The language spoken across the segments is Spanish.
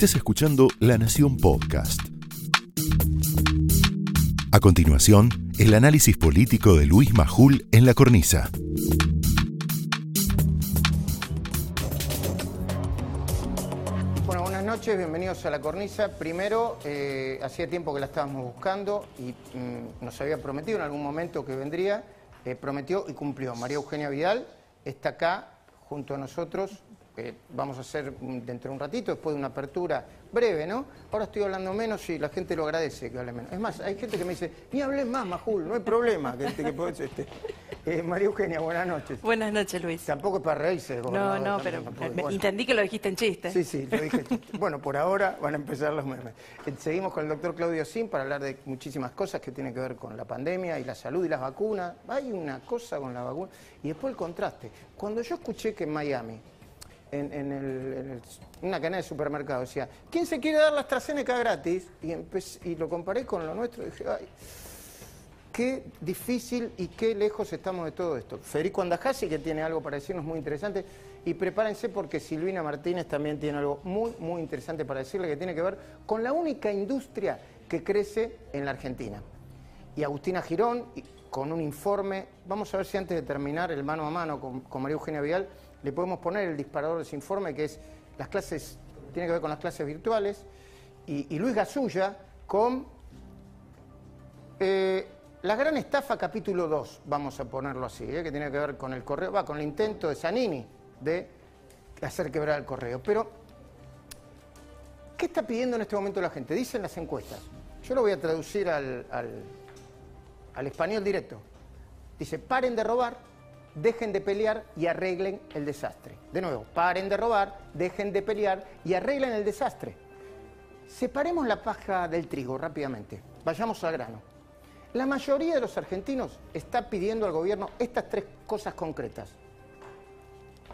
Estás escuchando La Nación Podcast. A continuación, el análisis político de Luis Majul en la cornisa. Bueno, buenas noches, bienvenidos a la cornisa. Primero, eh, hacía tiempo que la estábamos buscando y mm, nos había prometido en algún momento que vendría. Eh, prometió y cumplió. María Eugenia Vidal está acá junto a nosotros. Vamos a hacer dentro de un ratito, después de una apertura breve, ¿no? Ahora estoy hablando menos y la gente lo agradece que hable menos. Es más, hay gente que me dice, ni hables más, Majul, no hay problema. Que, que podés, este. Eh, María Eugenia, buenas noches. Buenas noches, Luis. Tampoco es para reírse, No, no, pero bueno. entendí que lo dijiste en chiste. Sí, sí, lo dije. Bueno, por ahora van a empezar los memes. Eh, Seguimos con el doctor Claudio Sim para hablar de muchísimas cosas que tienen que ver con la pandemia y la salud y las vacunas. Hay una cosa con la vacuna. Y después el contraste. Cuando yo escuché que en Miami, en, el- una cadena de supermercados, decía, ¿quién se quiere dar la AstraZeneca gratis? Y, empecé- y lo comparé con lo nuestro y dije, ay, qué difícil y qué lejos estamos de todo esto. Federico Andajasi, que tiene algo para decirnos muy interesante, y prepárense porque Silvina Martínez también tiene algo muy, muy interesante para decirle que tiene que ver con la única industria que crece en la Argentina. Y Agustina Girón, con un informe, vamos a ver si antes de terminar el mano a mano con, con María Eugenia Vial, le podemos poner el disparador de ese informe, que es las clases, tiene que ver con las clases virtuales, y, Luis Gasulla con eh, la gran estafa capítulo 2, vamos a ponerlo así, eh, que tiene que ver con el correo, va, con el intento de Zanini de hacer quebrar el correo. Pero, ¿qué está pidiendo en este momento la gente? Dicen las encuestas. Yo lo voy a traducir al- al español directo. Dice, paren de robar, dejen de pelear y arreglen el desastre. De nuevo, paren de robar, dejen de pelear y arreglen el desastre. Separemos la paja del trigo rápidamente. Vayamos al grano. La mayoría de los argentinos está pidiendo al gobierno estas tres cosas concretas.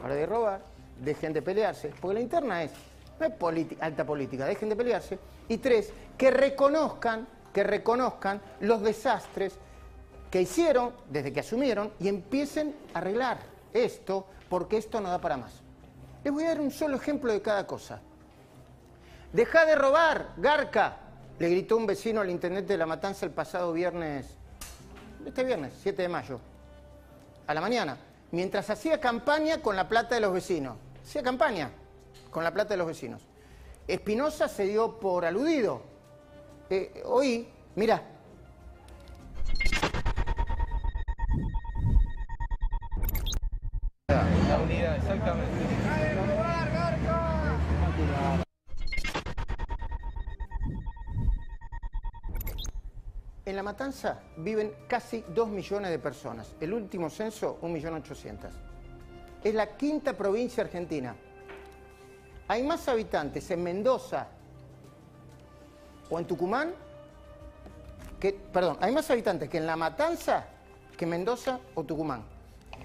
Paren de robar, dejen de pelearse, porque la interna es, es alta política, dejen de pelearse. Y tres, que reconozcan, que reconozcan los desastres que hicieron desde que asumieron y empiecen a arreglar esto, porque esto no da para más. Les voy a dar un solo ejemplo de cada cosa. Deja de robar, Garca, le gritó un vecino al intendente de La Matanza el pasado viernes, este viernes, 7 de mayo, a la mañana, mientras hacía campaña con la plata de los vecinos. Hacía campaña con la plata de los vecinos. Espinosa se dio por aludido. Eh, hoy, mira, Exactamente. En La Matanza viven casi 2 millones de personas. El último censo, 1.800.000. Es la quinta provincia argentina. Hay más habitantes en Mendoza o en Tucumán que, perdón, hay más habitantes que en La Matanza que en Mendoza o Tucumán.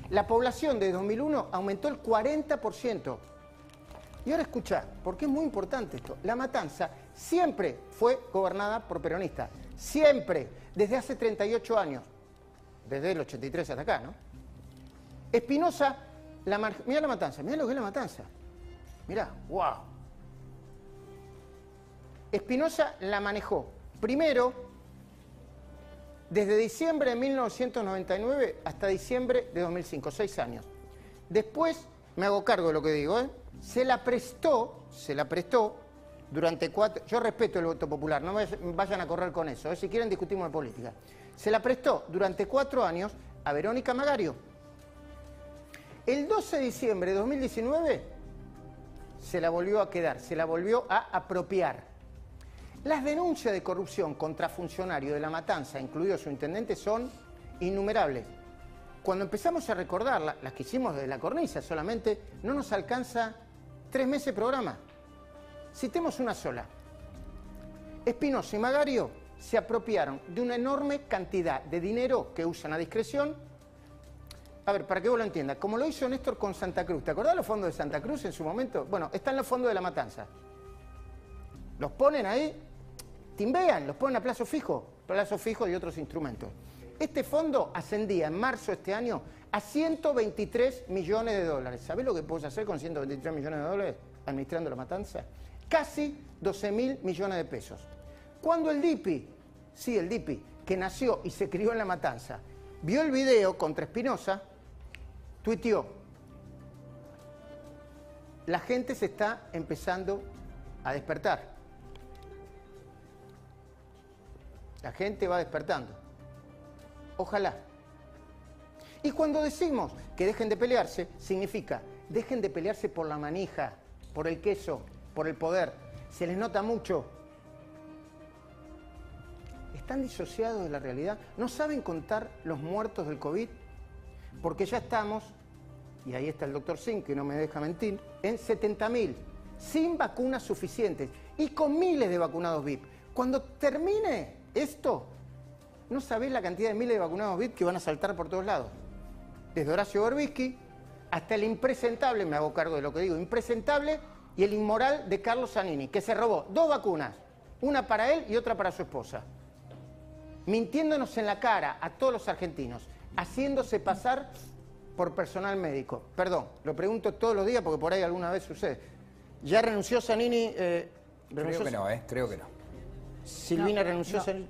La población de 2001 aumentó el 40%. Y ahora escucha, porque es muy importante esto. La Matanza siempre fue gobernada por peronistas. Siempre, desde hace 38 años. Desde el 83 hasta acá, ¿no? Espinosa, la mira la Matanza, mira lo que es la Matanza. Mira, wow. Espinosa la manejó primero desde diciembre de 1999 hasta diciembre de 2005, seis años. Después, me hago cargo de lo que digo, ¿eh? se la prestó, se la prestó durante cuatro... Yo respeto el voto popular, no me vayan a correr con eso, ¿eh? si quieren discutimos de política. Se la prestó durante cuatro años a Verónica Magario. El 12 de diciembre de 2019 se la volvió a quedar, se la volvió a apropiar. Las denuncias de corrupción contra funcionarios de la matanza, incluido su intendente, son innumerables. Cuando empezamos a recordarlas, las que hicimos de la cornisa solamente, no nos alcanza tres meses de programa. Citemos una sola. Espinosa y Magario se apropiaron de una enorme cantidad de dinero que usan a discreción. A ver, para que vos lo entiendas, como lo hizo Néstor con Santa Cruz, ¿te acordás los fondos de Santa Cruz en su momento? Bueno, están los fondos de la matanza. Los ponen ahí, timbean, los ponen a plazo fijo, plazo fijo y otros instrumentos. Este fondo ascendía en marzo de este año a 123 millones de dólares. ¿Sabés lo que puedes hacer con 123 millones de dólares administrando la matanza? casi 12 mil millones de pesos. Cuando el DIPI, sí, el DIPI, que nació y se crió en La Matanza, vio el video contra Espinosa, tuiteó, la gente se está empezando a despertar. La gente va despertando. Ojalá. Y cuando decimos que dejen de pelearse, significa dejen de pelearse por la manija, por el queso, por el poder. Se les nota mucho. ¿Están disociados de la realidad? ¿No saben contar los muertos del COVID? Porque ya estamos, y ahí está el doctor Sin, que no me deja mentir, en 70.000, sin vacunas suficientes y con miles de vacunados VIP. Cuando termine esto, no sabéis la cantidad de miles de vacunados VIP que van a saltar por todos lados. Desde Horacio Gorbisky hasta el impresentable, me hago cargo de lo que digo, impresentable y el inmoral de Carlos Zanini, que se robó dos vacunas, una para él y otra para su esposa, mintiéndonos en la cara a todos los argentinos, haciéndose pasar por personal médico. Perdón, lo pregunto todos los días porque por ahí alguna vez sucede. ¿Ya renunció Zanini? Eh, Creo que no, ¿eh? Creo que no. ¿Silvina renunció Zanini?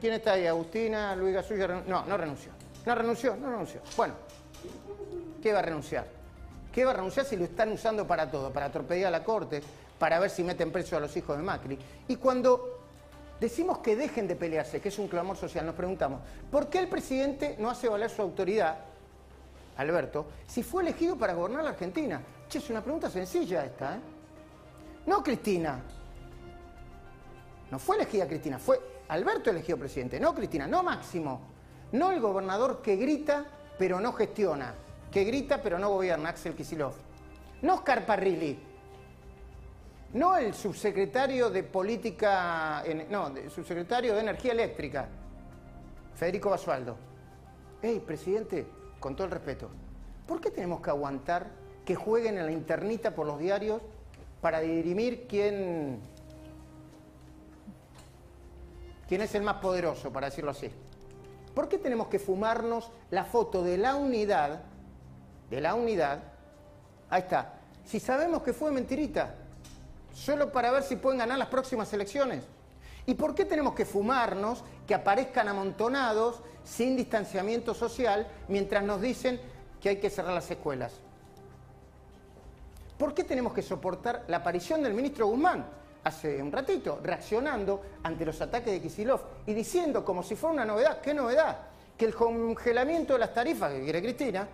¿Quién está ahí? ¿Agustina? ¿Luis Gasulla? No, no renunció. No renunció, no renunció. Bueno, ¿qué va a renunciar? ¿Qué va a renunciar si lo están usando para todo? Para torpedear a la Corte, para ver si meten preso a los hijos de Macri. Y cuando decimos que dejen de pelearse, que es un clamor social, nos preguntamos, ¿por qué el presidente no hace valer su autoridad, Alberto, si fue elegido para gobernar la Argentina? Che, es una pregunta sencilla esta, ¿eh? No Cristina. No fue elegida Cristina, fue Alberto elegido presidente, no Cristina, no Máximo. No el gobernador que grita pero no gestiona, que grita pero no gobierna, Axel Kisilov. No Oscar Parrilli, no el subsecretario de Política, no, el subsecretario de Energía Eléctrica, Federico Basualdo. Hey, presidente, con todo el respeto, ¿por qué tenemos que aguantar que jueguen en la internita por los diarios para dirimir quién, quién es el más poderoso, para decirlo así? ¿Por qué tenemos que fumarnos la foto de la unidad, de la unidad, ahí está, si sabemos que fue mentirita, solo para ver si pueden ganar las próximas elecciones? ¿Y por qué tenemos que fumarnos que aparezcan amontonados sin distanciamiento social mientras nos dicen que hay que cerrar las escuelas? ¿Por qué tenemos que soportar la aparición del ministro Guzmán? Hace un ratito, reaccionando ante los ataques de Kisilov y diciendo como si fuera una novedad, ¿qué novedad? Que el congelamiento de las tarifas que quiere Cristina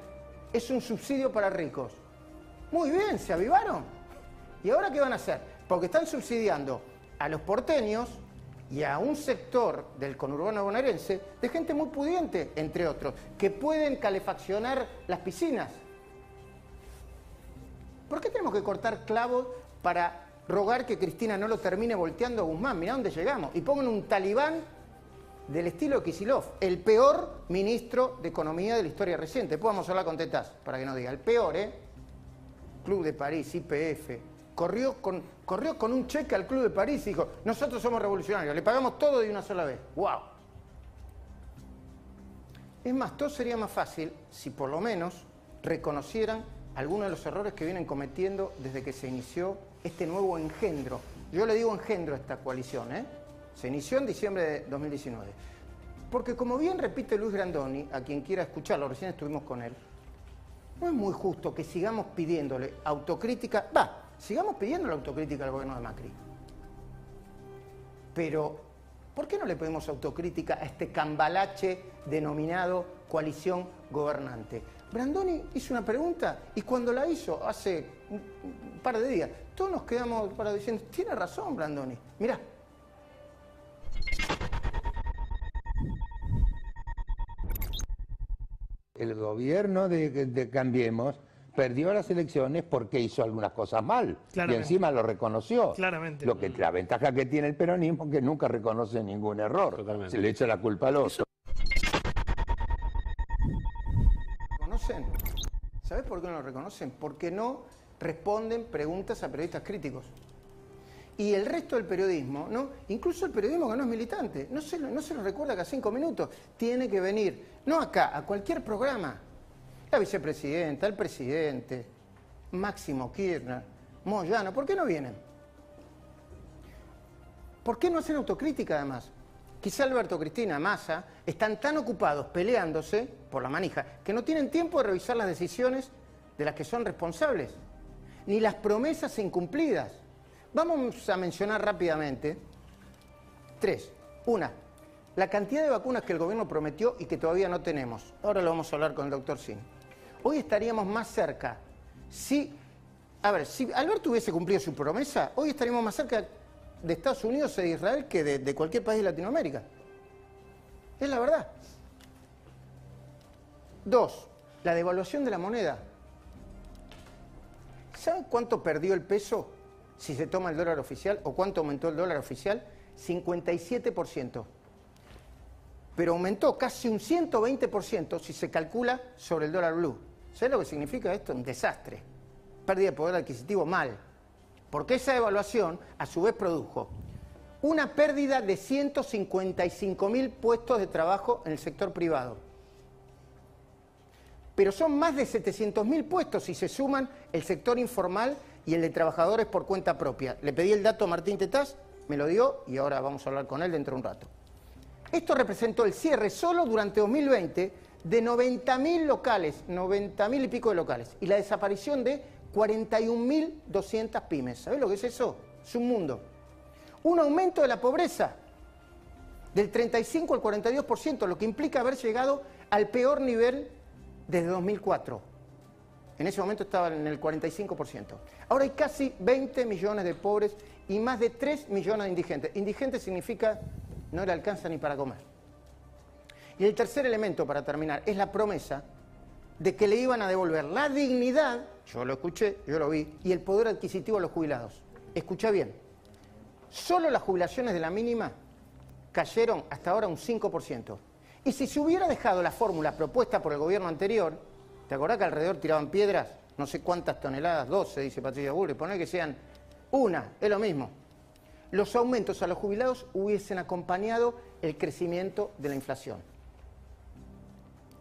es un subsidio para ricos. Muy bien, se avivaron. ¿Y ahora qué van a hacer? Porque están subsidiando a los porteños y a un sector del conurbano bonaerense de gente muy pudiente, entre otros, que pueden calefaccionar las piscinas. ¿Por qué tenemos que cortar clavos para rogar que Cristina no lo termine volteando a Guzmán. Mirá dónde llegamos. Y pongan un talibán del estilo Kisilov, el peor ministro de Economía de la historia reciente. Después vamos a hablar con Tetaz, para que no diga. El peor, ¿eh? Club de París, IPF. Corrió con, corrió con un cheque al Club de París y dijo, nosotros somos revolucionarios, le pagamos todo de una sola vez. ¡Wow! Es más, todo sería más fácil si por lo menos reconocieran algunos de los errores que vienen cometiendo desde que se inició este nuevo engendro. Yo le digo engendro a esta coalición, ¿eh? Se inició en diciembre de 2019. Porque como bien repite Luis Grandoni, a quien quiera escucharlo, recién estuvimos con él, no es muy justo que sigamos pidiéndole autocrítica, va, sigamos pidiendo la autocrítica al gobierno de Macri. Pero, ¿por qué no le pedimos autocrítica a este cambalache denominado coalición gobernante? Brandoni hizo una pregunta y cuando la hizo hace un par de días, todos nos quedamos para diciendo, tiene razón Brandoni, mirá. El gobierno de, Cambiemos perdió las elecciones porque hizo algunas cosas mal y encima lo reconoció. Claramente. Lo que, la ventaja que tiene el peronismo es que nunca reconoce ningún error. Se le echa la culpa al otro. ¿Sabes por qué no lo reconocen? Porque no responden preguntas a periodistas críticos. Y el resto del periodismo, ¿no? Incluso el periodismo que no es militante, no se, no se lo recuerda cada cinco minutos. Tiene que venir, no acá, a cualquier programa. La vicepresidenta, el presidente, Máximo Kirchner, Moyano, ¿por qué no vienen? ¿Por qué no hacen autocrítica además? Quizá Alberto, Cristina, Massa están tan ocupados peleándose por la manija que no tienen tiempo de revisar las decisiones de las que son responsables, ni las promesas incumplidas. Vamos a mencionar rápidamente tres. Una, la cantidad de vacunas que el gobierno prometió y que todavía no tenemos. Ahora lo vamos a hablar con el doctor Sin. Hoy estaríamos más cerca. Si, a ver, si Alberto hubiese cumplido su promesa, hoy estaríamos más cerca de Estados Unidos e Israel que de, cualquier país de Latinoamérica. Es la verdad. Dos, la devaluación de la moneda. ¿Saben cuánto perdió el peso si se toma el dólar oficial o cuánto aumentó el dólar oficial? 57%. Pero aumentó casi un 120% si se calcula sobre el dólar blue. ¿Sabes lo que significa esto? Un desastre. Pérdida de poder adquisitivo mal porque esa evaluación a su vez produjo una pérdida de 155 mil puestos de trabajo en el sector privado. Pero son más de 700 mil puestos si se suman el sector informal y el de trabajadores por cuenta propia. Le pedí el dato a Martín Tetaz, me lo dio y ahora vamos a hablar con él dentro de un rato. Esto representó el cierre solo durante 2020 de 90 mil locales, 90 mil y pico de locales, y la desaparición de 41.200 pymes. ¿Sabés lo que es eso? Es un mundo. Un aumento de la pobreza del 35 al 42%, lo que implica haber llegado al peor nivel desde 2004. En ese momento estaba en el 45%. Ahora hay casi 20 millones de pobres y más de 3 millones de indigentes. Indigente significa no le alcanza ni para comer. Y el tercer elemento, para terminar, es la promesa de que le iban a devolver la dignidad, yo lo escuché, yo lo vi, y el poder adquisitivo a los jubilados. Escucha bien, solo las jubilaciones de la mínima cayeron hasta ahora un 5%. Y si se hubiera dejado la fórmula propuesta por el gobierno anterior, ¿te acordás que alrededor tiraban piedras? No sé cuántas toneladas, 12, dice Patricia Bullrich, poner que sean una, es lo mismo. Los aumentos a los jubilados hubiesen acompañado el crecimiento de la inflación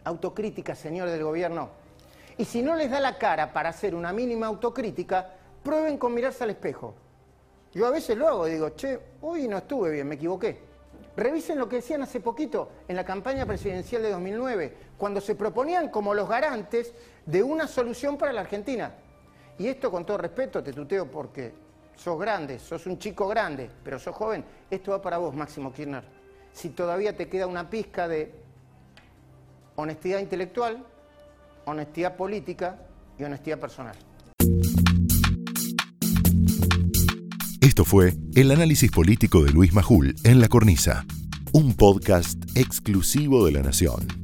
autocrítica, señores del gobierno. Y si no les da la cara para hacer una mínima autocrítica, prueben con mirarse al espejo. Yo a veces lo hago, digo, che, hoy no estuve bien, me equivoqué. Revisen lo que decían hace poquito en la campaña presidencial de 2009, cuando se proponían como los garantes de una solución para la Argentina. Y esto con todo respeto, te tuteo porque sos grande, sos un chico grande, pero sos joven. Esto va para vos, Máximo Kirchner. Si todavía te queda una pizca de honestidad intelectual, honestidad política y honestidad personal. Esto fue el análisis político de Luis Majul en La Cornisa, un podcast exclusivo de La Nación.